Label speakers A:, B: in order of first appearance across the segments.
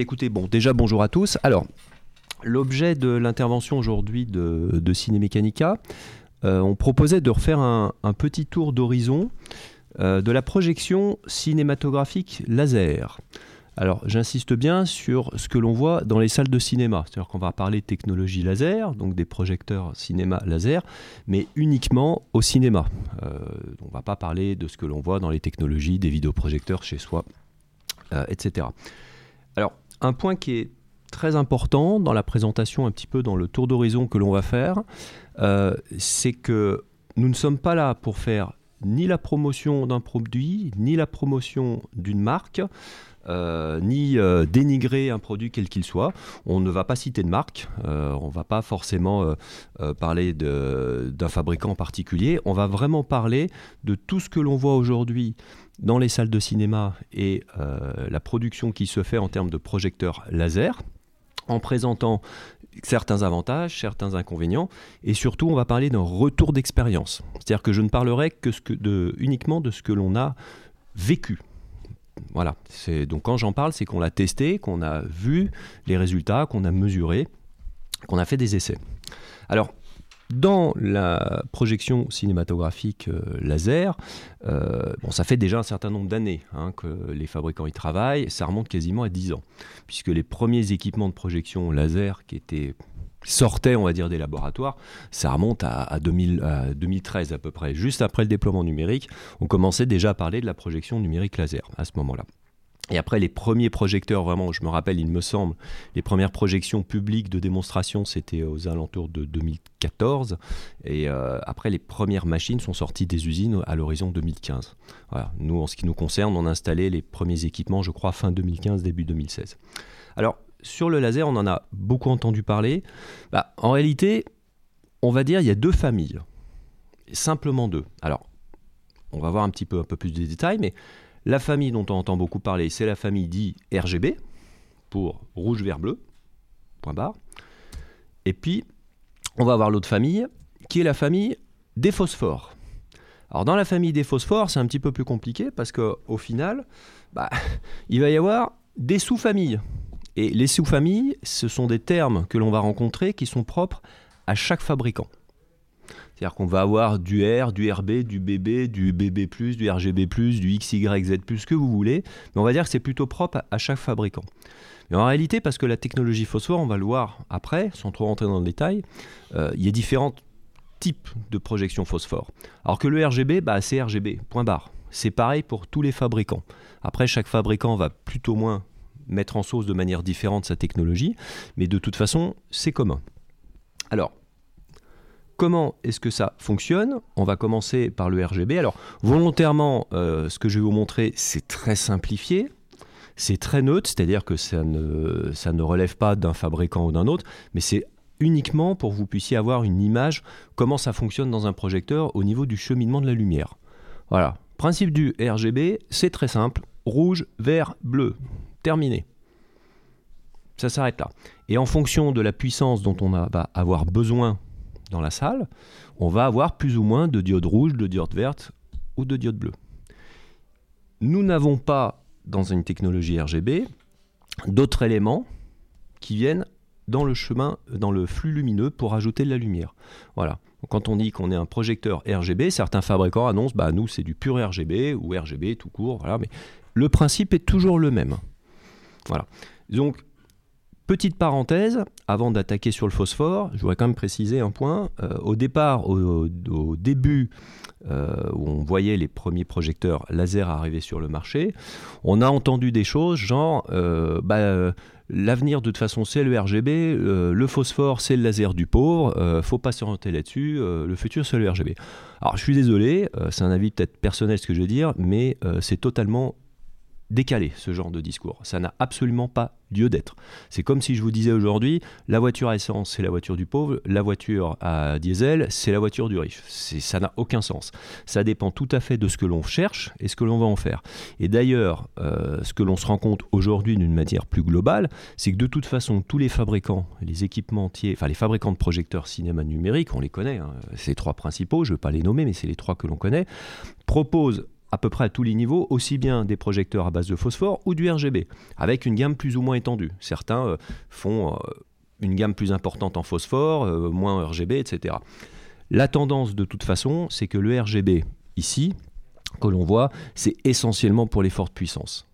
A: écoutez, bon, déjà bonjour à tous. Alors, l'objet de l'intervention aujourd'hui de, de Cinémécanica, euh, on proposait de refaire un, petit tour d'horizon euh, de la projection cinématographique laser. Alors j'insiste bien sur ce que l'on voit dans les salles de cinéma, c'est-à-dire qu'on va parler technologie laser, donc des projecteurs cinéma laser, mais uniquement au cinéma. Euh, on ne va pas parler de ce que l'on voit dans les technologies des vidéoprojecteurs chez soi, etc. Alors un point qui est très important dans la présentation, un petit peu dans le tour d'horizon que l'on va faire, euh, c'est que nous ne sommes pas là pour faire ni la promotion d'un produit, ni la promotion d'une marque. Euh, ni euh, dénigrer un produit quel qu'il soit. On ne va pas citer de marque, on ne va pas forcément parler d'un fabricant particulier, on va vraiment parler de tout ce que l'on voit aujourd'hui dans les salles de cinéma et la production qui se fait en termes de projecteurs laser en présentant certains avantages, certains inconvénients, et surtout on va parler d'un retour d'expérience. C'est-à-dire que je ne parlerai que, uniquement de ce que l'on a vécu. Voilà. Donc quand j'en parle, c'est qu'on l'a testé, qu'on a vu les résultats, qu'on a mesuré, qu'on a fait des essais. Alors, dans la projection cinématographique euh, laser, euh, bon, ça fait déjà un certain nombre d'années hein, que les fabricants y travaillent, ça remonte quasiment à 10 ans, puisque les premiers équipements de projection laser qui étaient sortaient, on va dire, des laboratoires, ça remonte à, à 2013 à peu près. Juste après le déploiement numérique, on commençait déjà à parler de la projection numérique laser à ce moment-là. Et après, les premiers projecteurs, vraiment, je me rappelle, il me semble, les premières projections publiques de démonstration, c'était aux alentours de 2014. Et euh, après, les premières machines sont sorties des usines à l'horizon 2015. Voilà. Nous, en ce qui nous concerne, on a installé les premiers équipements, je crois, fin 2015, début 2016. Alors, sur le laser, on en a beaucoup entendu parler. Bah, en réalité, on va dire il y a deux familles. Simplement deux. Alors, on va voir un petit peu, un peu plus de détails, mais la famille dont on entend beaucoup parler, c'est la famille dit RGB, pour rouge, vert, bleu, point barre. Et puis, on va avoir l'autre famille, qui est la famille des phosphores. Alors dans la famille des phosphores, c'est un petit peu plus compliqué parce qu'au final, bah, il va y avoir des sous-familles. Et les sous-familles, ce sont des termes que l'on va rencontrer qui sont propres à chaque fabricant. C'est-à-dire qu'on va avoir du R, du RB, du BB, du BB+, du RGB+, du XYZ+, ce que vous voulez, mais on va dire que c'est plutôt propre à chaque fabricant. Mais en réalité, parce que la technologie phosphore, on va le voir après, sans trop rentrer dans le détail, euh, il y a différents types de projection phosphore. Alors que le RGB, bah, c'est RGB, point barre. C'est pareil pour tous les fabricants. Après, chaque fabricant va plutôt moins mettre en sauce de manière différente sa technologie, mais de toute façon, c'est commun. Alors, Comment est-ce que ça fonctionne? On va commencer par le RGB. Alors volontairement, euh, ce que je vais vous montrer, c'est très simplifié. C'est très neutre, c'est-à-dire que ça ne, ça ne relève pas d'un fabricant ou d'un autre, mais c'est uniquement pour que vous puissiez avoir une image comment ça fonctionne dans un projecteur au niveau du cheminement de la lumière. Voilà. Principe du RGB, c'est très simple. Rouge, vert, bleu. Terminé. Ça s'arrête là. Et en fonction de la puissance dont on va avoir besoin dans la salle, on va avoir plus ou moins de diodes rouges, de diodes vertes ou de diodes bleues. Nous n'avons pas, dans une technologie RGB, d'autres éléments qui viennent dans le chemin, dans le flux lumineux pour ajouter de la lumière. Voilà. Quand on dit qu'on est un projecteur RGB, certains fabricants annoncent, bah nous c'est du pur RGB ou RGB tout court, voilà. Mais le principe est toujours le même. Voilà. Donc Petite parenthèse, avant d'attaquer sur le phosphore, je voudrais quand même préciser un point. Euh, au départ, au, début, euh, où on voyait les premiers projecteurs laser arriver sur le marché, on a entendu des choses genre, euh, bah, l'avenir de toute façon c'est le RGB, le phosphore c'est le laser du pauvre, faut pas s'orienter là-dessus, le futur c'est le RGB. Alors je suis désolé, c'est un avis peut-être personnel ce que je veux dire, mais c'est totalement décalé ce genre de discours. Ça n'a absolument pas lieu d'être. C'est comme si je vous disais aujourd'hui, la voiture à essence, c'est la voiture du pauvre, la voiture à diesel, c'est la voiture du riche. Ça n'a aucun sens. Ça dépend tout à fait de ce que l'on cherche et ce que l'on va en faire. Et d'ailleurs, euh, ce que l'on se rend compte aujourd'hui d'une manière plus globale, c'est que de toute façon, tous les fabricants, les équipementiers, enfin les fabricants de projecteurs cinéma numérique, on les connaît, hein, les trois principaux, je ne veux pas les nommer, mais c'est les trois que l'on connaît, proposent à peu près à tous les niveaux, aussi bien des projecteurs à base de phosphore ou du RGB, avec une gamme plus ou moins étendue. Certains euh, font euh, une gamme plus importante en phosphore, euh, moins en RGB, etc. La tendance de toute façon, c'est que le RGB ici, que l'on voit, c'est essentiellement pour les fortes puissances.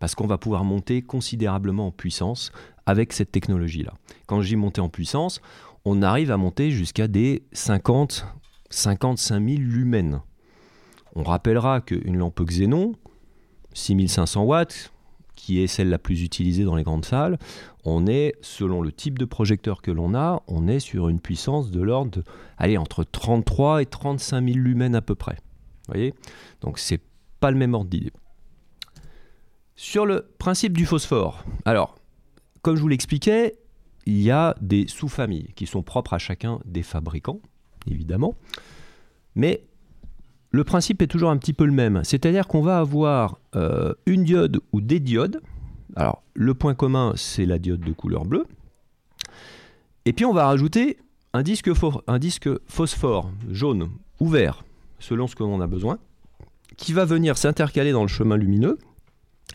A: Parce qu'on va pouvoir monter considérablement en puissance avec cette technologie-là. Quand dis monter en puissance, on arrive à monter jusqu'à des 50, 55 000 lumens. On rappellera qu'une lampe Xénon, 6500 watts, qui est celle la plus utilisée dans les grandes salles, on est, selon le type de projecteur que l'on a, on est sur une puissance de l'ordre, allez, entre 33 et 35 000 lumens à peu près. Vous voyez? Donc c'est pas le même ordre d'idée. Sur le principe du phosphore, alors, comme je vous l'expliquais, il y a des sous-familles qui sont propres à chacun des fabricants, évidemment. Mais le principe est toujours un petit peu le même. C'est-à-dire qu'on va avoir euh, une diode ou des diodes. Alors, le point commun, c'est la diode de couleur bleue. Et puis, on va rajouter un disque, un disque phosphore jaune ou vert, selon ce que l'on a besoin, qui va venir s'intercaler dans le chemin lumineux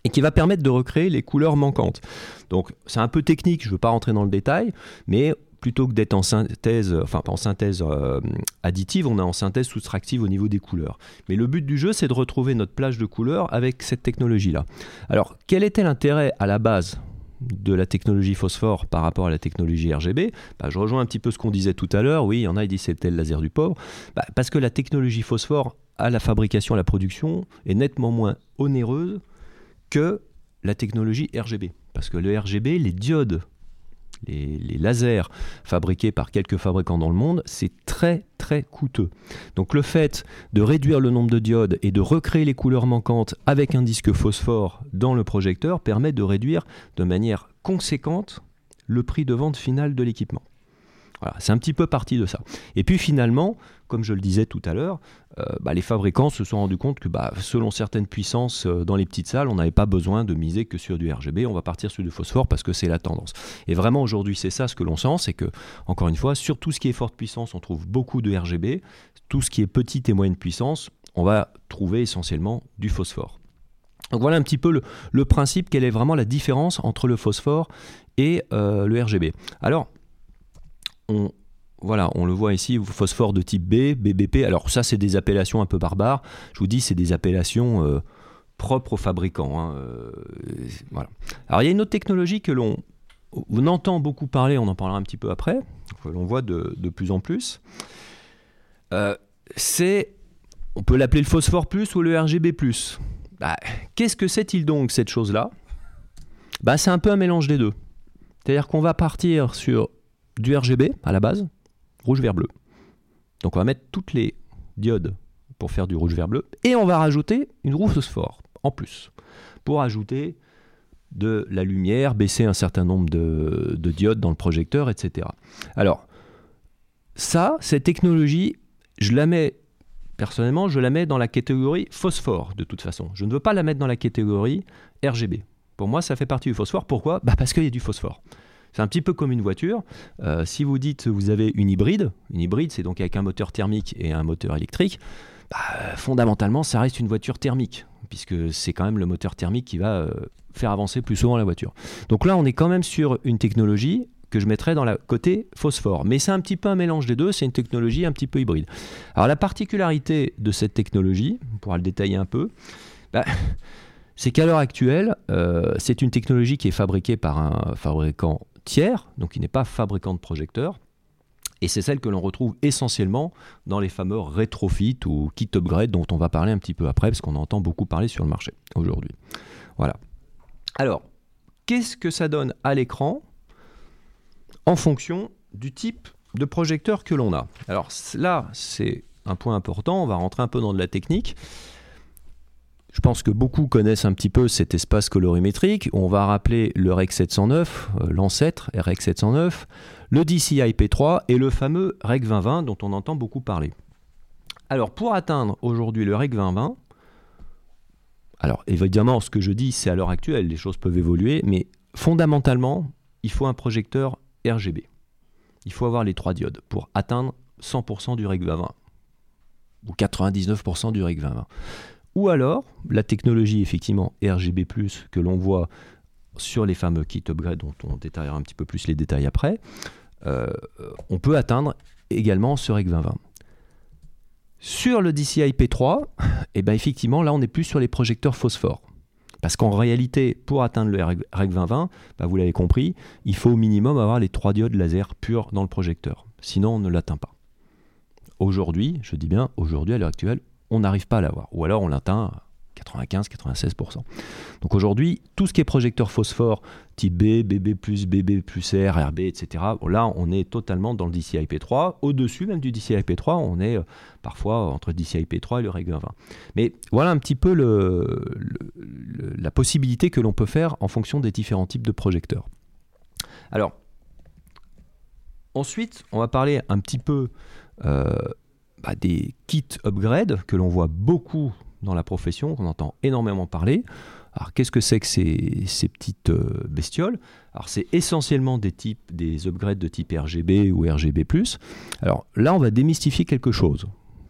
A: et qui va permettre de recréer les couleurs manquantes. Donc c'est un peu technique, je ne veux pas rentrer dans le détail, mais plutôt que d'être en synthèse, enfin pas en synthèse euh, additive, on est en synthèse soustractive au niveau des couleurs. Mais le but du jeu, c'est de retrouver notre plage de couleurs avec cette technologie-là. Alors, quel était l'intérêt à la base de la technologie phosphore par rapport à la technologie RGB, bah, je rejoins un petit peu ce qu'on disait tout à l'heure. Oui, il y en a, ils disent c'était le laser du pauvre. Bah, parce que la technologie phosphore à la fabrication, à la production, est nettement moins onéreuse que la technologie RGB. Parce que le RGB, les diodes les, lasers fabriqués par quelques fabricants dans le monde, c'est très très coûteux. Donc le fait de réduire le nombre de diodes et de recréer les couleurs manquantes avec un disque phosphore dans le projecteur permet de réduire de manière conséquente le prix de vente final de l'équipement. C'est un petit peu parti de ça. Et puis finalement, comme je le disais tout à l'heure, euh, bah, les fabricants se sont rendus compte que bah, selon certaines puissances euh, dans les petites salles, on n'avait pas besoin de miser que sur du RGB, on va partir sur du phosphore parce que c'est la tendance. Et vraiment aujourd'hui c'est ça ce que l'on sent, c'est que, encore une fois, sur tout ce qui est forte puissance, on trouve beaucoup de RGB, tout ce qui est petite et moyenne puissance, on va trouver essentiellement du phosphore. Donc voilà un petit peu le, principe, quelle est vraiment la différence entre le phosphore et euh, le RGB. Alors, on, voilà, on le voit ici, phosphore de type B, BBP. Alors ça, c'est des appellations un peu barbares. Je vous dis, c'est des appellations euh, propres aux fabricants. Hein, euh, voilà. Alors il y a une autre technologie que l'on on entend beaucoup parler, on en parlera un petit peu après, que l'on voit de, plus en plus. Euh, c'est, on peut l'appeler le phosphore plus ou le RGB plus. Bah, qu'est-ce que c'est-il donc cette chose-là? Bah, C'est un peu un mélange des deux. C'est-à-dire qu'on va partir sur du RGB à la base, rouge, vert, bleu. Donc on va mettre toutes les diodes pour faire du rouge, vert, bleu, et on va rajouter une roue phosphore en plus, pour ajouter de la lumière, baisser un certain nombre de, diodes dans le projecteur, etc. Alors, ça, cette technologie, je la mets, personnellement, je la mets dans la catégorie phosphore, de toute façon. Je ne veux pas la mettre dans la catégorie RGB. Pour moi, ça fait partie du phosphore. Pourquoi? Bah Parce qu'il y a du phosphore. C'est un petit peu comme une voiture. Euh, si vous dites vous avez une hybride, une hybride c'est donc avec un moteur thermique et un moteur électrique, bah, fondamentalement ça reste une voiture thermique, puisque c'est quand même le moteur thermique qui va euh, faire avancer plus souvent la voiture. Donc là on est quand même sur une technologie que je mettrais dans la côté phosphore. Mais c'est un petit peu un mélange des deux, c'est une technologie un petit peu hybride. Alors la particularité de cette technologie, on pourra le détailler un peu, bah, c'est qu'à l'heure actuelle, euh, c'est une technologie qui est fabriquée par un fabricant donc qui n'est pas fabricant de projecteurs. Et c'est celle que l'on retrouve essentiellement dans les fameux rétrofits ou kit upgrade dont on va parler un petit peu après, parce qu'on entend beaucoup parler sur le marché aujourd'hui. Voilà. Alors, qu'est-ce que ça donne à l'écran en fonction du type de projecteur que l'on a? Alors là, c'est un point important, on va rentrer un peu dans de la technique. Je pense que beaucoup connaissent un petit peu cet espace colorimétrique. On va rappeler le REC 709, euh, l'ancêtre REC 709, le DCI P3 et le fameux REC 2020 dont on entend beaucoup parler. Alors pour atteindre aujourd'hui le REC 2020, alors évidemment ce que je dis c'est à l'heure actuelle, les choses peuvent évoluer, mais fondamentalement il faut un projecteur RGB. Il faut avoir les trois diodes pour atteindre 100% du REC 2020 ou 99% du REC 2020 Ou alors, la technologie effectivement RGB, que l'on voit sur les fameux kits upgrade dont on détaillera un petit peu plus les détails après, euh, on peut atteindre également ce REC 2020. Sur le DCI P3, et ben effectivement, là, on n'est plus sur les projecteurs phosphore. Parce qu'en réalité, pour atteindre le REC 2020, bah, vous l'avez compris, il faut au minimum avoir les trois diodes laser purs dans le projecteur. Sinon, on ne l'atteint pas. Aujourd'hui, je dis bien aujourd'hui, à l'heure actuelle, on n'arrive pas à l'avoir. Ou alors on l'atteint 95-96%. Donc aujourd'hui, tout ce qui est projecteur phosphore, type B, BB+, BB+, R, RB, etc., là, on est totalement dans le DCI P3. Au-dessus même du DCI P3, on est euh, parfois entre DCI P3 et le REG 20. Mais voilà un petit peu la possibilité que l'on peut faire en fonction des différents types de projecteurs. Alors, ensuite, on va parler un petit peu euh, bah, des kits upgrade que l'on voit beaucoup dans la profession, qu'on entend énormément parler. Alors qu'est-ce que c'est que ces, petites euh, bestioles? Alors c'est essentiellement des types, des upgrades de type RGB ou RGB+. Alors là, on va démystifier quelque chose,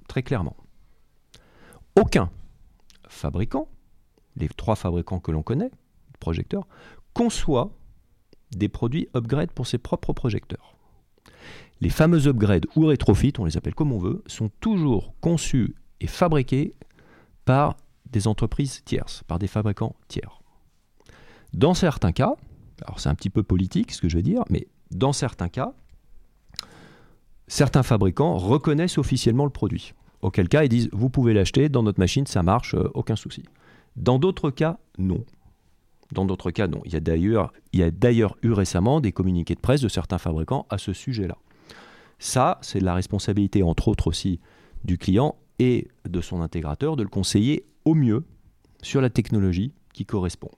A: très clairement. Aucun fabricant, les trois fabricants que l'on connaît, projecteurs, conçoit des produits upgrade pour ses propres projecteurs. Les fameux upgrades ou rétrofits, on les appelle comme on veut, sont toujours conçus et fabriqués par des entreprises tierces, par des fabricants tiers. Dans certains cas, alors c'est un petit peu politique ce que je vais dire, mais dans certains cas, certains fabricants reconnaissent officiellement le produit. Auquel cas, ils disent vous pouvez l'acheter dans notre machine, ça marche, euh, aucun souci. Dans d'autres cas, non. Dans d'autres cas, non. Il y a d'ailleurs eu récemment des communiqués de presse de certains fabricants à ce sujet-là. Ça, c'est la responsabilité, entre autres aussi, du client et de son intégrateur de le conseiller au mieux sur la technologie qui correspond.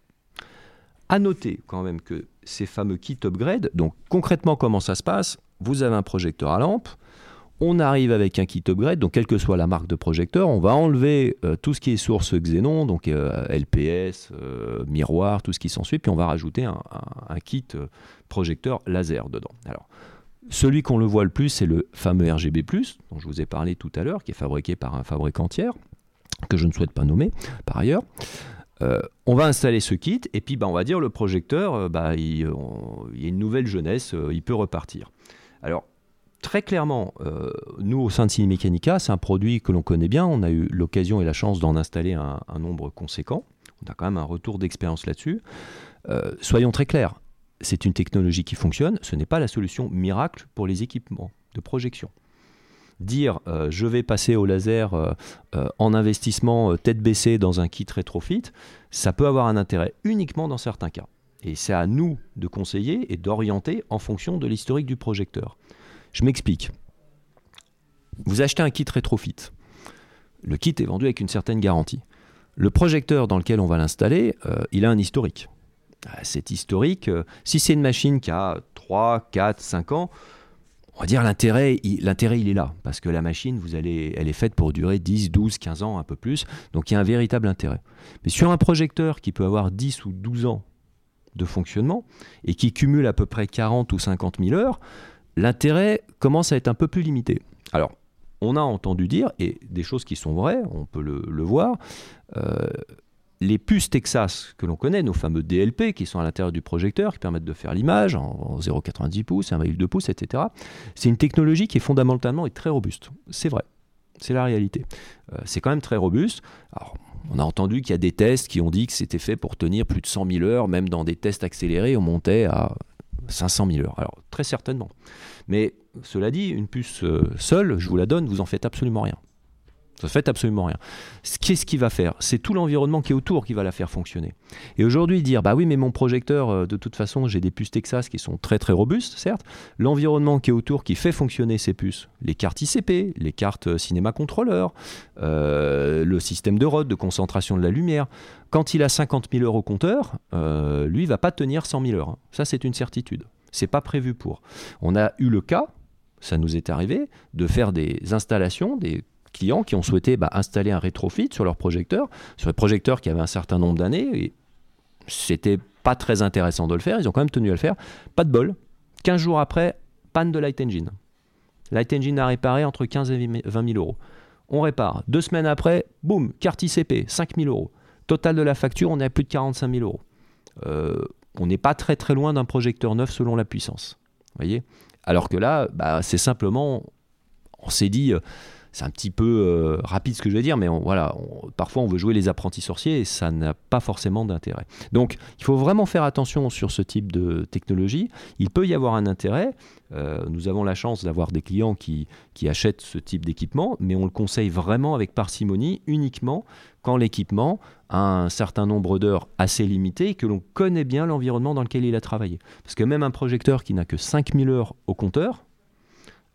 A: À noter quand même que ces fameux kits upgrade, donc concrètement comment ça se passe? Vous avez un projecteur à lampe, on arrive avec un kit upgrade, donc quelle que soit la marque de projecteur, on va enlever euh, tout ce qui est source Xenon, donc euh, LPS, euh, miroir, tout ce qui s'ensuit, puis on va rajouter un, un kit projecteur laser dedans. Alors, celui qu'on le voit le plus, c'est le fameux RGB, dont je vous ai parlé tout à l'heure, qui est fabriqué par un fabricant tiers, que je ne souhaite pas nommer par ailleurs. Euh, on va installer ce kit et puis bah, on va dire le projecteur, euh, bah, il, y a une nouvelle jeunesse, euh, il peut repartir. Alors très clairement, nous au sein de Cinemecanica, c'est un produit que l'on connaît bien, on a eu l'occasion et la chance d'en installer un, un, nombre conséquent, on a quand même un retour d'expérience là-dessus. soyons très clairs, c'est une technologie qui fonctionne, ce n'est pas la solution miracle pour les équipements de projection. Dire euh, je vais passer au laser euh, euh, en investissement tête baissée dans un kit rétrofit, ça peut avoir un intérêt uniquement dans certains cas. Et c'est à nous de conseiller et d'orienter en fonction de l'historique du projecteur. Je m'explique. Vous achetez un kit rétrofit. Le kit est vendu avec une certaine garantie. Le projecteur dans lequel on va l'installer, il a un historique. Ah, c'est historique. Euh, si c'est une machine qui a 3, 4, 5 ans, on va dire l'intérêt, l'intérêt il est là. Parce que la machine, vous allez, elle est faite pour durer 10, 12, 15 ans, un peu plus. Donc il y a un véritable intérêt. Mais sur un projecteur qui peut avoir 10 ou 12 ans de fonctionnement et qui cumule à peu près 40 ou 50 000 heures, l'intérêt commence à être un peu plus limité. Alors, on a entendu dire, et des choses qui sont vraies, on peut le, voir, euh, les puces Texas que l'on connaît, nos fameux DLP qui sont à l'intérieur du projecteur, qui permettent de faire l'image en 0,90 pouces, 1,2 pouces, etc. C'est une technologie qui est fondamentalement et très robuste. C'est vrai. C'est la réalité. Euh, c'est quand même très robuste. On a entendu qu'il y a des tests qui ont dit que c'était fait pour tenir plus de 100 000 heures, même dans des tests accélérés, on montait à 500 000 heures. Alors, très certainement. Mais cela dit, une puce euh, seule, je vous la donne, vous en faites absolument rien. Ça fait absolument rien. Qu'est-ce qu'il va faire C'est tout l'environnement qui est autour qui va la faire fonctionner. Et aujourd'hui, dire bah oui, mais mon projecteur, euh, de toute façon, j'ai des puces Texas qui sont très très robustes, certes. L'environnement qui est autour qui fait fonctionner ces puces, les cartes ICP, les cartes euh, cinéma contrôleur, euh, le système de ROD, de concentration de la lumière, quand il a 50 000 heures au compteur, lui, il va pas tenir 100 000 heures. Ça, c'est une certitude. C'est pas prévu pour. On a eu le cas, ça nous est arrivé, de faire des installations, des clients qui ont souhaité bah, installer un rétrofit sur leur projecteur, sur les projecteurs qui avaient un certain nombre d'années. Et c'était pas très intéressant de le faire. Ils ont quand même tenu à le faire. Pas de bol. 15 jours après, panne de Light Engine. Light Engine a réparé entre 15 et 20 000 euros. on répare. Deux semaines après, boum, carte ICP, 5000 euros. Total de la facture, on est à plus de 45 000 euros. Euh, on n'est pas très très loin d'un projecteur neuf selon la puissance. voyez? Alors que là, bah, c'est simplement, on s'est dit, euh, c'est un petit peu euh, rapide ce que je vais dire, mais voilà, parfois on veut jouer les apprentis sorciers et ça n'a pas forcément d'intérêt. Donc il faut vraiment faire attention sur ce type de technologie. Il peut y avoir un intérêt. Euh, nous avons la chance d'avoir des clients qui, qui achètent ce type d'équipement, mais on le conseille vraiment avec parcimonie uniquement quand l'équipement a un certain nombre d'heures assez limité et que l'on connaît bien l'environnement dans lequel il a travaillé. Parce que même un projecteur qui n'a que 5000 heures au compteur,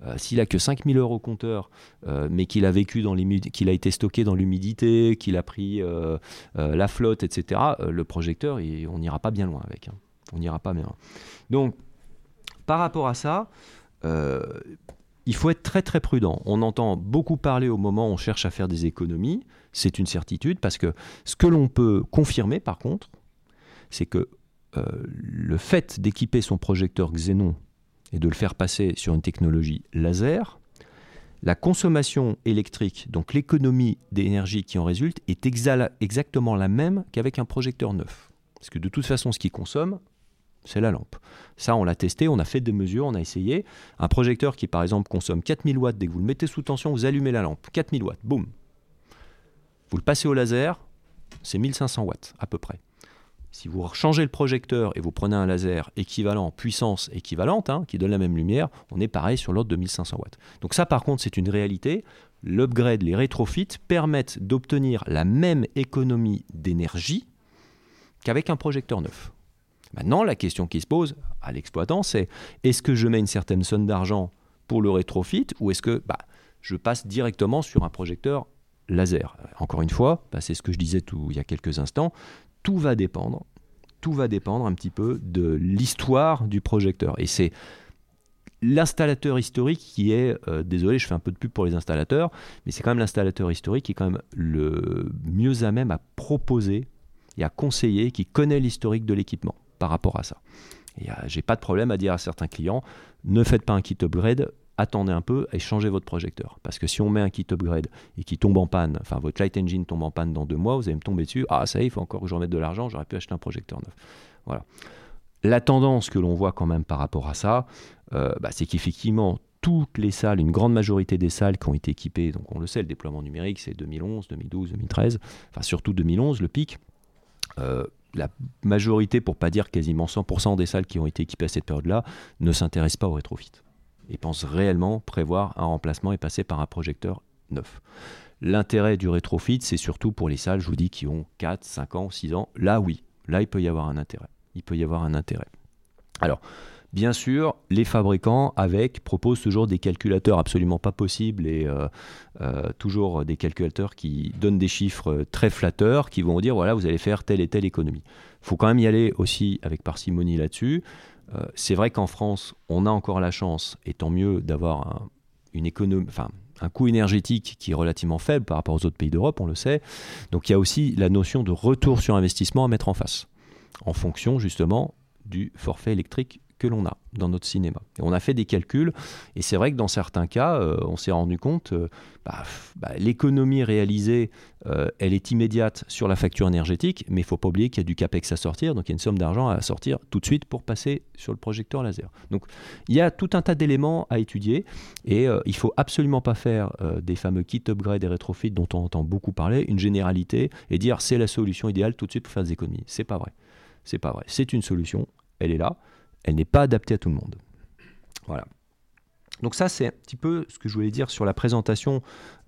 A: euh, s'il a que 5000 heures au compteur, euh, mais qu'il a vécu dans qu'il a été stocké dans l'humidité, qu'il a pris euh, la flotte, etc., le projecteur, on n'ira pas bien loin avec. Hein. On n'ira pas bien. Donc, par rapport à ça, il faut être très très prudent. On entend beaucoup parler au moment où on cherche à faire des économies, c'est une certitude, parce que ce que l'on peut confirmer par contre, c'est que le fait d'équiper son projecteur Xenon et de le faire passer sur une technologie laser, la consommation électrique, donc l'économie d'énergie qui en résulte, est exactement la même qu'avec un projecteur neuf. Parce que de toute façon, ce qui consomme, c'est la lampe. Ça, on l'a testé, on a fait des mesures, on a essayé. Un projecteur qui, par exemple, consomme 4000 watts, dès que vous le mettez sous tension, vous allumez la lampe. 4000 watts, boum. Vous le passez au laser, c'est 1500 watts à peu près. Si vous changez le projecteur et vous prenez un laser équivalent, puissance équivalente, hein, qui donne la même lumière, on est pareil sur l'ordre de 1500 watts. Donc ça par contre c'est une réalité. L'upgrade, les rétrofits permettent d'obtenir la même économie d'énergie qu'avec un projecteur neuf. Maintenant la question qui se pose à l'exploitant c'est est-ce que je mets une certaine somme d'argent pour le rétrofit ou est-ce que bah, je passe directement sur un projecteur laser? Encore une fois, bah, c'est ce que je disais il y a quelques instants, tout va dépendre, tout va dépendre un petit peu de l'histoire du projecteur. Et c'est l'installateur historique qui est, euh, désolé, je fais un peu de pub pour les installateurs, mais c'est quand même l'installateur historique qui est quand même le mieux à même à proposer et à conseiller, qui connaît l'historique de l'équipement par rapport à ça. Et euh, j'ai pas de problème à dire à certains clients, ne faites pas un kit upgrade, attendez un peu et changez votre projecteur. Parce que si on met un kit upgrade et qui tombe en panne, enfin votre light engine tombe en panne dans deux mois, vous allez me tomber dessus, ah ça y est, il faut encore que je remette de l'argent, j'aurais pu acheter un projecteur neuf. Voilà. La tendance que l'on voit quand même par rapport à ça, euh, bah, c'est qu'effectivement, toutes les salles, une grande majorité des salles qui ont été équipées, donc on le sait, le déploiement numérique c'est 2011, 2012, 2013, enfin surtout 2011, le pic. Euh, la majorité, pour pas dire quasiment 100% des salles qui ont été équipées à cette période-là, ne s'intéressent pas au rétrofit et pense réellement prévoir un remplacement et passer par un projecteur neuf. L'intérêt du rétrofit, c'est surtout pour les salles, je vous dis, qui ont 4, 5 ans, 6 ans. Là, oui, là, il peut y avoir un intérêt. Il peut y avoir un intérêt. Alors, bien sûr, les fabricants, avec, proposent toujours des calculateurs absolument pas possibles et euh, euh, toujours des calculateurs qui donnent des chiffres très flatteurs, qui vont dire, voilà, vous allez faire telle et telle économie. Il faut quand même y aller aussi avec parcimonie là-dessus. Euh, c'est vrai qu'en France, on a encore la chance, et tant mieux, d'avoir un, coût énergétique qui est relativement faible par rapport aux autres pays d'Europe, on le sait. Donc il y a aussi la notion de retour sur investissement à mettre en face, en fonction justement du forfait électrique que l'on a dans notre cinéma. on a fait des calculs, et c'est vrai que dans certains cas, euh, on s'est rendu compte, euh, bah, bah, l'économie réalisée, euh, elle est immédiate sur la facture énergétique, mais il ne faut pas oublier qu'il y a du CAPEX à sortir, donc il y a une somme d'argent à sortir tout de suite pour passer sur le projecteur laser. Donc il y a tout un tas d'éléments à étudier, et il ne faut absolument pas faire des fameux kits upgrade et retrofit dont on entend beaucoup parler, une généralité, et dire c'est la solution idéale tout de suite pour faire des économies. C'est pas vrai. C'est pas vrai. C'est une solution, elle est là elle n'est pas adaptée à tout le monde. Voilà. Donc ça, c'est un petit peu ce que je voulais dire sur la présentation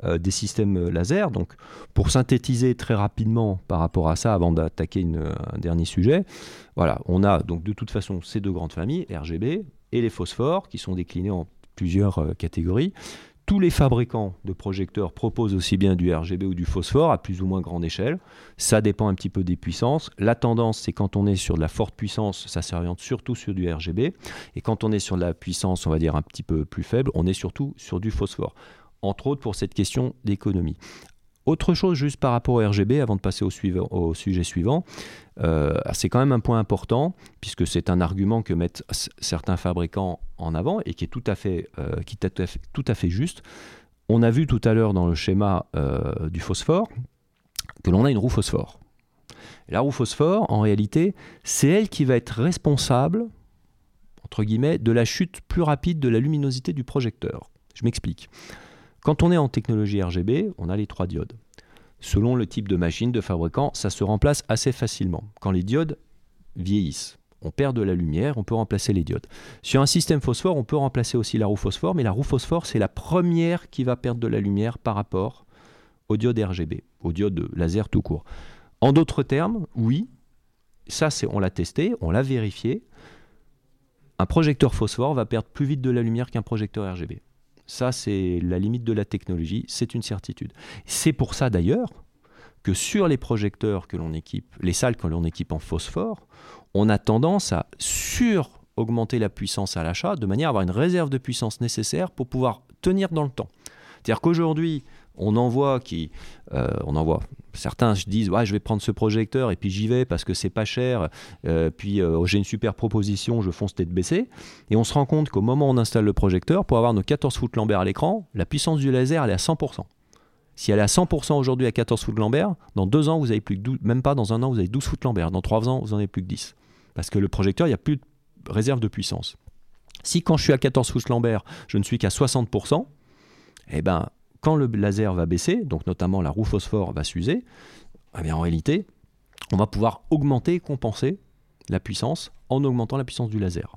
A: euh, des systèmes euh, laser. Donc pour synthétiser très rapidement par rapport à ça, avant d'attaquer un dernier sujet, voilà, on a donc de toute façon ces deux grandes familles, RGB et les phosphores, qui sont déclinés en plusieurs euh, catégories tous les fabricants de projecteurs proposent aussi bien du RGB ou du phosphore à plus ou moins grande échelle. Ça dépend un petit peu des puissances. La tendance, c'est quand on est sur de la forte puissance, ça s'oriente surtout sur du RGB. Et quand on est sur de la puissance, on va dire un petit peu plus faible, on est surtout sur du phosphore. Entre autres pour cette question d'économie. Autre chose juste par rapport au RGB, avant de passer au, sujet suivant, euh, c'est quand même un point important, puisque c'est un argument que mettent certains fabricants en avant et qui est tout à fait, euh, qui est tout à fait juste. on a vu tout à l'heure dans le schéma euh, du phosphore que l'on a une roue phosphore. la roue phosphore, en réalité, c'est elle qui va être responsable, entre guillemets, de la chute plus rapide de la luminosité du projecteur. Je m'explique. Quand on est en technologie RGB, on a les trois diodes. Selon le type de machine, de fabricant, ça se remplace assez facilement. Quand les diodes vieillissent, on perd de la lumière, on peut remplacer les diodes. Sur un système phosphore, on peut remplacer aussi la roue phosphore, mais la roue phosphore, c'est la première qui va perdre de la lumière par rapport aux diodes RGB, aux diodes laser tout court. En d'autres termes, oui, ça c'est, on l'a testé, on l'a vérifié. Un projecteur phosphore va perdre plus vite de la lumière qu'un projecteur RGB. Ça, c'est la limite de la technologie, c'est une certitude. C'est pour ça d'ailleurs que sur les projecteurs que l'on équipe, les salles que l'on équipe en phosphore, on a tendance à sur-augmenter la puissance à l'achat de manière à avoir une réserve de puissance nécessaire pour pouvoir tenir dans le temps. C'est-à-dire qu'aujourd'hui, on envoie qui, euh, on envoie. Certains se disent ouais, je vais prendre ce projecteur et puis j'y vais parce que c'est pas cher. Euh, puis euh, j'ai une super proposition, je fonce tête baissée. Et on se rend compte qu'au moment où on installe le projecteur, pour avoir nos 14 foot Lambert à l'écran, la puissance du laser elle est à 100%. Si elle est à 100% aujourd'hui à 14 foot Lambert, dans deux ans vous avez plus que 12, même pas dans un an vous avez 12 foot Lambert. Dans trois ans vous en avez plus que 10 parce que le projecteur il n'y a plus de réserve de puissance. Si quand je suis à 14 foot Lambert, je ne suis qu'à 60%, eh ben quand le laser va baisser, donc notamment la roue phosphore va s'user, eh en réalité, on va pouvoir augmenter, compenser la puissance en augmentant la puissance du laser.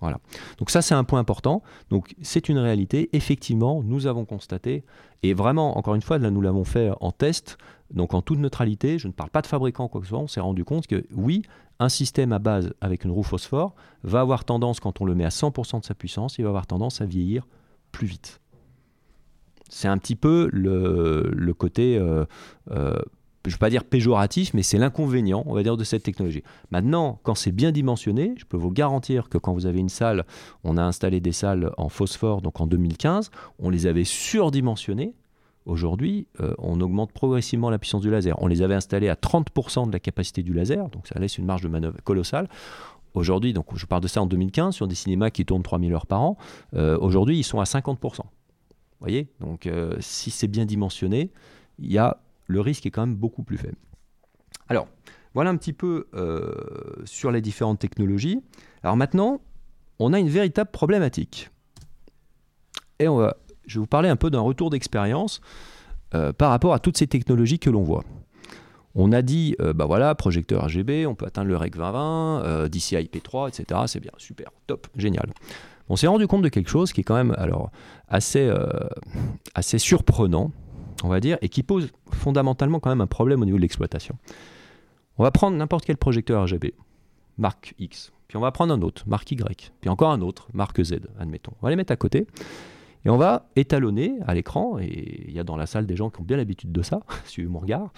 A: Voilà. Donc ça c'est un point important. Donc c'est une réalité. Effectivement, nous avons constaté et vraiment encore une fois là nous l'avons fait en test. Donc en toute neutralité, je ne parle pas de fabricant quoi que ce soit. On s'est rendu compte que oui, un système à base avec une roue phosphore va avoir tendance quand on le met à 100% de sa puissance, il va avoir tendance à vieillir plus vite. C'est un petit peu le, côté, euh, euh, je ne veux pas dire péjoratif, mais c'est l'inconvénient, on va dire, de cette technologie. Maintenant, quand c'est bien dimensionné, je peux vous garantir que quand vous avez une salle, on a installé des salles en phosphore, donc en 2015, on les avait surdimensionnées. Aujourd'hui, euh, on augmente progressivement la puissance du laser. On les avait installées à 30% de la capacité du laser, donc ça laisse une marge de manœuvre colossale. Aujourd'hui, donc je parle de ça en 2015, sur des cinémas qui tournent 3000 heures par an, aujourd'hui ils sont à 50% voyez Donc, euh, si c'est bien dimensionné, y a, le risque est quand même beaucoup plus faible. Alors, voilà un petit peu euh, sur les différentes technologies. Alors maintenant, on a une véritable problématique. Et on va, je vais vous parler un peu d'un retour d'expérience euh, par rapport à toutes ces technologies que l'on voit. On a dit, bah voilà, projecteur RGB, on peut atteindre le REC 2020, DCI IP3, etc. C'est bien, super, top, génial on s'est rendu compte de quelque chose qui est quand même assez, euh, assez surprenant, on va dire, et qui pose fondamentalement quand même un problème au niveau de l'exploitation. On va prendre n'importe quel projecteur RGB, marque X, puis on va prendre un autre, marque Y, puis encore un autre, marque Z, admettons. On va les mettre à côté. Et on va étalonner à l'écran, et il y a dans la salle des gens qui ont bien l'habitude de ça, suivez mon regard.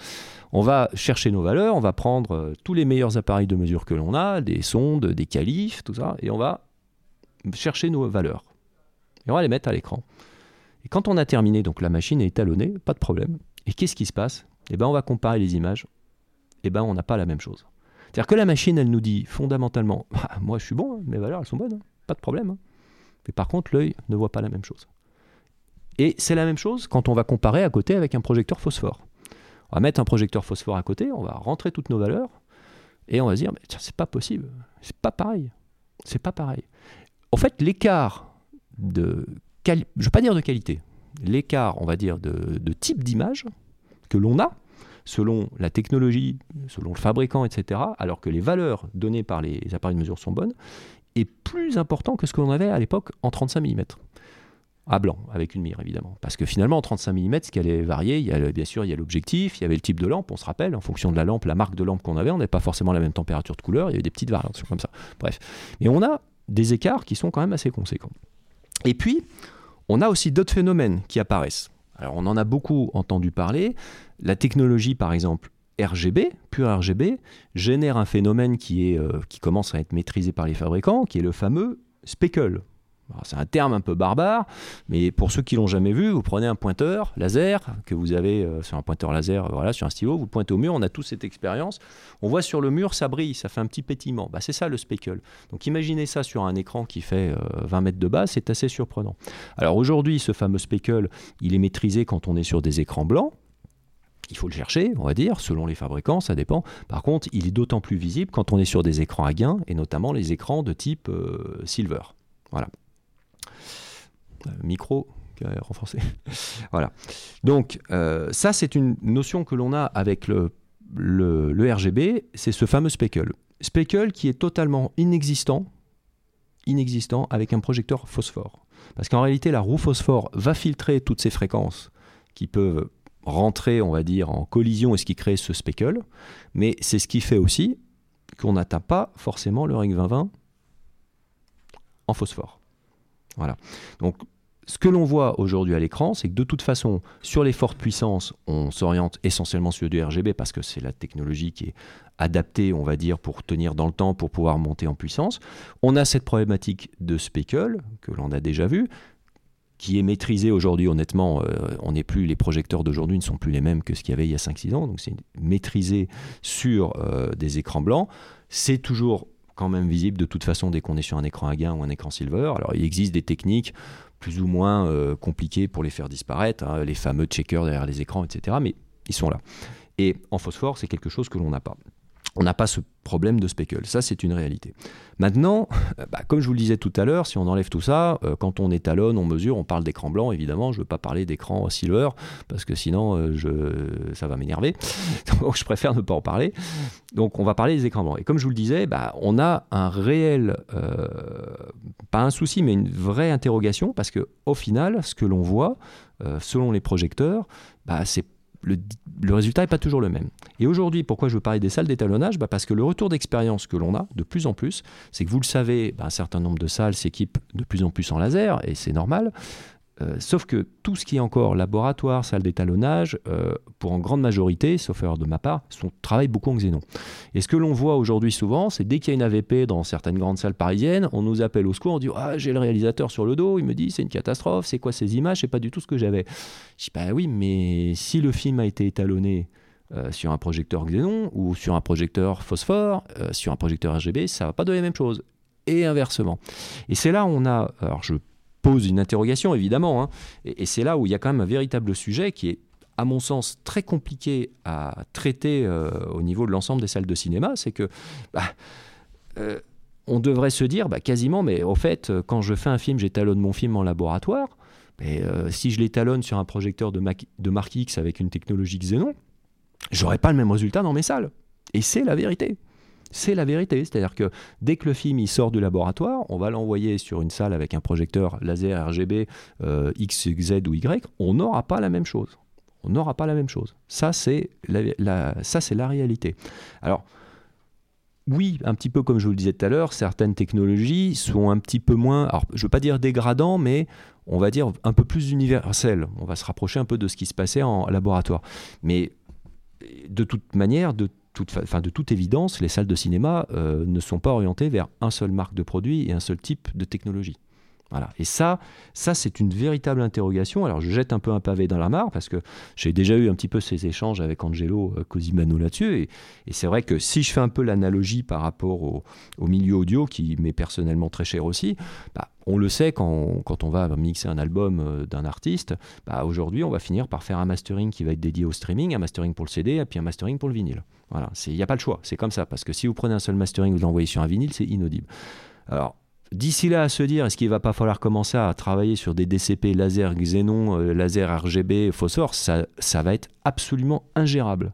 A: On va chercher nos valeurs, on va prendre euh, tous les meilleurs appareils de mesure que l'on a, des sondes, des qualifs, tout ça, et on va chercher nos valeurs. Et on va les mettre à l'écran. Et quand on a terminé, donc la machine est étalonnée, pas de problème. Et qu'est-ce qui se passe? Eh bien, on va comparer les images. Eh bien, on n'a pas la même chose. C'est-à-dire que la machine, elle nous dit fondamentalement, bah, moi je suis bon, hein, mes valeurs, elles sont bonnes, hein, pas de problème. Hein. Mais par contre, l'œil ne voit pas la même chose. Et c'est la même chose quand on va comparer à côté avec un projecteur phosphore. On va mettre un projecteur phosphore à côté, on va rentrer toutes nos valeurs, et on va se dire, mais c'est pas possible, c'est pas pareil. C'est pas pareil en fait, l'écart de, je ne veux pas dire de qualité, l'écart, on va dire, de, type d'image que l'on a, selon la technologie, selon le fabricant, etc., alors que les valeurs données par les appareils de mesure sont bonnes, est plus important que ce que l'on avait à l'époque en 35 mm. À blanc, avec une mire évidemment. Parce que finalement, en 35 mm, ce qui allait varier, il y bien sûr, il y a l'objectif, il y avait le type de lampe, on se rappelle, en fonction de la lampe, la marque de lampe qu'on avait, on n'avait pas forcément la même température de couleur, il y avait des petites variations comme ça. Bref. Mais on a des écarts qui sont quand même assez conséquents. Et puis, on a aussi d'autres phénomènes qui apparaissent. Alors, on en a beaucoup entendu parler. La technologie, par exemple, RGB, pur RGB, génère un phénomène qui, euh, qui commence à être maîtrisé par les fabricants, qui est le fameux speckle. C'est un terme un peu barbare, mais pour ceux qui l'ont jamais vu, vous prenez un pointeur laser que vous avez euh, sur un pointeur laser, euh, voilà, sur un stylo, vous pointez au mur, on a tous cette expérience. On voit sur le mur, ça brille, ça fait un petit pétillement. Bah, c'est ça le speckle. Donc imaginez ça sur un écran qui fait 20 mètres de base, c'est assez surprenant. Alors aujourd'hui, ce fameux speckle, il est maîtrisé quand on est sur des écrans blancs, il faut le chercher, on va dire, selon les fabricants, ça dépend. Par contre, il est d'autant plus visible quand on est sur des écrans à gain, et notamment les écrans de type euh, silver. Voilà. Euh, micro renforcé. voilà. Donc, euh, ça, c'est une notion que l'on a avec le, RGB, c'est ce fameux speckle. Speckle qui est totalement inexistant, inexistant avec un projecteur phosphore. Parce qu'en réalité, la roue phosphore va filtrer toutes ces fréquences qui peuvent rentrer, on va dire, en collision et ce qui crée ce speckle. Mais c'est ce qui fait aussi qu'on n'atteint pas forcément le REC 2020 en phosphore. Voilà. Donc, ce que l'on voit aujourd'hui à l'écran, c'est que de toute façon, sur les fortes puissances, on s'oriente essentiellement sur du RGB parce que c'est la technologie qui est adaptée, on va dire, pour tenir dans le temps, pour pouvoir monter en puissance. On a cette problématique de speckle que l'on a déjà vu, qui est maîtrisé aujourd'hui, honnêtement, euh, on n'est plus, les projecteurs d'aujourd'hui ne sont plus les mêmes que ce qu'il y avait il y a 5-6 ans, donc c'est maîtrisé sur euh, des écrans blancs. C'est toujours quand même visible de toute façon dès qu'on est sur un écran à gain ou un écran silver. Alors il existe des techniques plus ou moins euh, compliquées pour les faire disparaître, hein, les fameux checkers derrière les écrans, etc. Mais ils sont là. Et en phosphore, c'est quelque chose que l'on n'a pas on n'a pas ce problème de speckle. Ça, c'est une réalité. Maintenant, bah, comme je vous le disais tout à l'heure, si on enlève tout ça, euh, quand on étalonne, on mesure, on parle d'écran blanc, évidemment. Je ne veux pas parler d'écran silver, parce que sinon, euh, je, ça va m'énerver. Donc, je préfère ne pas en parler. Donc, on va parler des écrans blancs. Et comme je vous le disais, bah, on a un réel, euh, pas un souci, mais une vraie interrogation, parce qu'au final, ce que l'on voit, selon les projecteurs, bah, c'est le, résultat n'est pas toujours le même. Et aujourd'hui, pourquoi je veux parler des salles d'étalonnage? Bah Parce que le retour d'expérience que l'on a de plus en plus, c'est que vous le savez, bah, un certain nombre de salles s'équipent de plus en plus en laser, et c'est normal. Euh, sauf que tout ce qui est encore laboratoire, salle d'étalonnage, euh, pour en grande majorité, sauf erreur de ma part, sont, travaillent beaucoup en xénon. Et ce que l'on voit aujourd'hui souvent, c'est dès qu'il y a une AVP dans certaines grandes salles parisiennes, on nous appelle au secours, on dit Ah, j'ai le réalisateur sur le dos, il me dit C'est une catastrophe, c'est quoi ces images C'est pas du tout ce que j'avais. Je dis Bah oui, mais si le film a été étalonné euh, sur un projecteur xénon ou sur un projecteur phosphore, sur un projecteur RGB, ça va pas donner la même chose. Et inversement. Et c'est là où on a. Alors je pose une interrogation, évidemment. Hein. Et, c'est là où il y a quand même un véritable sujet qui est, à mon sens, très compliqué à traiter euh, au niveau de l'ensemble des salles de cinéma. C'est que. Bah, euh, on devrait se dire bah, quasiment, mais au fait, quand je fais un film, j'étalonne mon film en laboratoire. Mais euh, si je l'étalonne sur un projecteur de, de marque X avec une technologie Xenon, j'aurais pas le même résultat dans mes salles. Et c'est la vérité. C'est la vérité. C'est-à-dire que dès que le film il sort du laboratoire, on va l'envoyer sur une salle avec un projecteur laser RGB euh, X, Z ou Y, on n'aura pas la même chose. On n'aura pas la même chose. Ça, c'est la, réalité. Alors, oui, un petit peu comme je vous le disais tout à l'heure, certaines technologies sont un petit peu moins, je ne veux pas dire dégradant, mais on va dire un peu plus universelles. On va se rapprocher un peu de ce qui se passait en laboratoire. Mais de toute manière, de de toute évidence, les salles de cinéma euh, ne sont pas orientées vers un seul marque de produit et un seul type de technologie. Et ça, ça c'est une véritable interrogation. Alors je jette un peu un pavé dans la mare parce que j'ai déjà eu un petit peu ces échanges avec Angelo euh, Cosimano là-dessus. Et, c'est vrai que si je fais un peu l'analogie par rapport au, milieu audio, qui m'est personnellement très cher aussi, bah, on le sait quand, quand, on va mixer un album euh, d'un artiste, bah, aujourd'hui on va finir par faire un mastering qui va être dédié au streaming, un mastering pour le CD et puis un mastering pour le vinyle. Voilà, il n'y a pas le choix, c'est comme ça. Parce que si vous prenez un seul mastering, vous l'envoyez sur un vinyle, c'est inaudible. Alors, D'ici là, à se dire, est-ce qu'il va pas falloir commencer à travailler sur des DCP laser xénon, euh, laser RGB, phosphore, ça, ça va être absolument ingérable.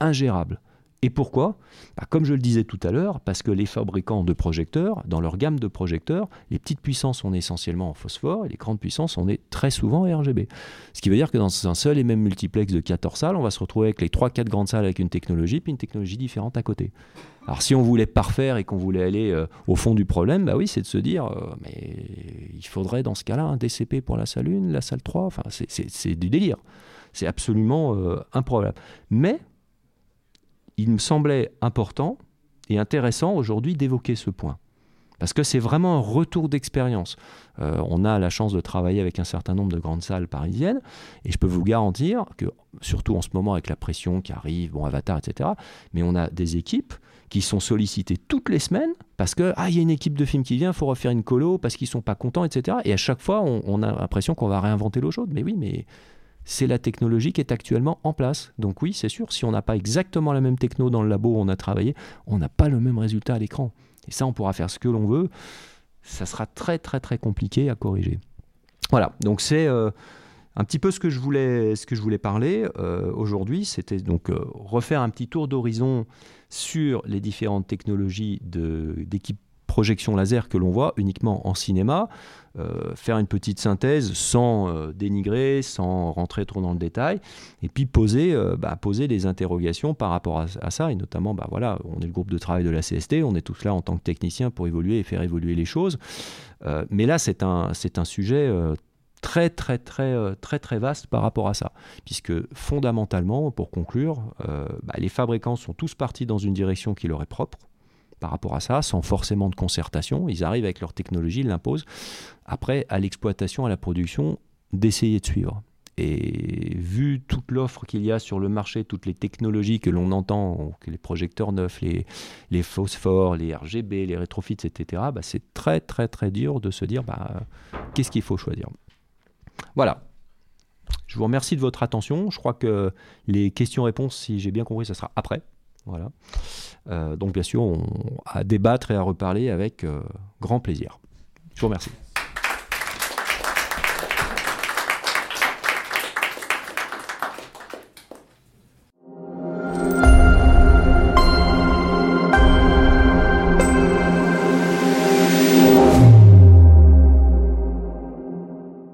A: Ingérable. Et pourquoi bah, Comme je le disais tout à l'heure, parce que les fabricants de projecteurs, dans leur gamme de projecteurs, les petites puissances sont essentiellement en phosphore et les grandes puissances on est très souvent en RGB. Ce qui veut dire que dans un seul et même multiplex de 14 salles, on va se retrouver avec les 3-4 grandes salles avec une technologie, puis une technologie différente à côté. Alors si on voulait parfaire et qu'on voulait aller euh, au fond du problème, bah oui, c'est de se dire, euh, mais il faudrait dans ce cas-là un DCP pour la salle 1, la salle 3, enfin c'est du délire. C'est absolument euh, improbable. Mais il me semblait important et intéressant aujourd'hui d'évoquer ce point. Parce que c'est vraiment un retour d'expérience. Euh, on a la chance de travailler avec un certain nombre de grandes salles parisiennes, et je peux vous garantir que, surtout en ce moment avec la pression qui arrive, bon, Avatar, etc., mais on a des équipes qui sont sollicitées toutes les semaines parce que ah il y a une équipe de films qui vient, il faut refaire une colo parce qu'ils sont pas contents, etc. Et à chaque fois, on, on a l'impression qu'on va réinventer l'eau chaude. Mais oui, mais c'est la technologie qui est actuellement en place. Donc oui, c'est sûr, si on n'a pas exactement la même techno dans le labo où on a travaillé, on n'a pas le même résultat à l'écran. Et ça, on pourra faire ce que l'on veut. Ça sera très très très compliqué à corriger. Voilà, donc c'est euh, un petit peu ce que je voulais, ce que je voulais parler euh, aujourd'hui. C'était donc euh, refaire un petit tour d'horizon sur les différentes technologies d'équipe projection laser que l'on voit uniquement en cinéma, euh, faire une petite synthèse sans euh, dénigrer, sans rentrer trop dans le détail, et puis poser, euh, bah, poser des interrogations par rapport à, ça, et notamment, bah, voilà, on est le groupe de travail de la CST, on est tous là en tant que technicien pour évoluer et faire évoluer les choses, mais là c'est un, c'est un sujet très très très très très vaste par rapport à ça, puisque fondamentalement, pour conclure, bah, les fabricants sont tous partis dans une direction qui leur est propre, par rapport à ça, sans forcément de concertation. Ils arrivent avec leur technologie, ils l'imposent. Après, à l'exploitation, à la production, d'essayer de suivre. Et vu toute l'offre qu'il y a sur le marché, toutes les technologies que l'on entend, les projecteurs neufs, les, les phosphores, les RGB, les rétrofits, etc., bah c'est très très très dur de se dire bah, qu'est-ce qu'il faut choisir. Voilà. Je vous remercie de votre attention. Je crois que les questions-réponses, si j'ai bien compris, ça sera après. Voilà. Euh, donc bien sûr, à débattre et à reparler avec euh, grand plaisir. Je vous remercie.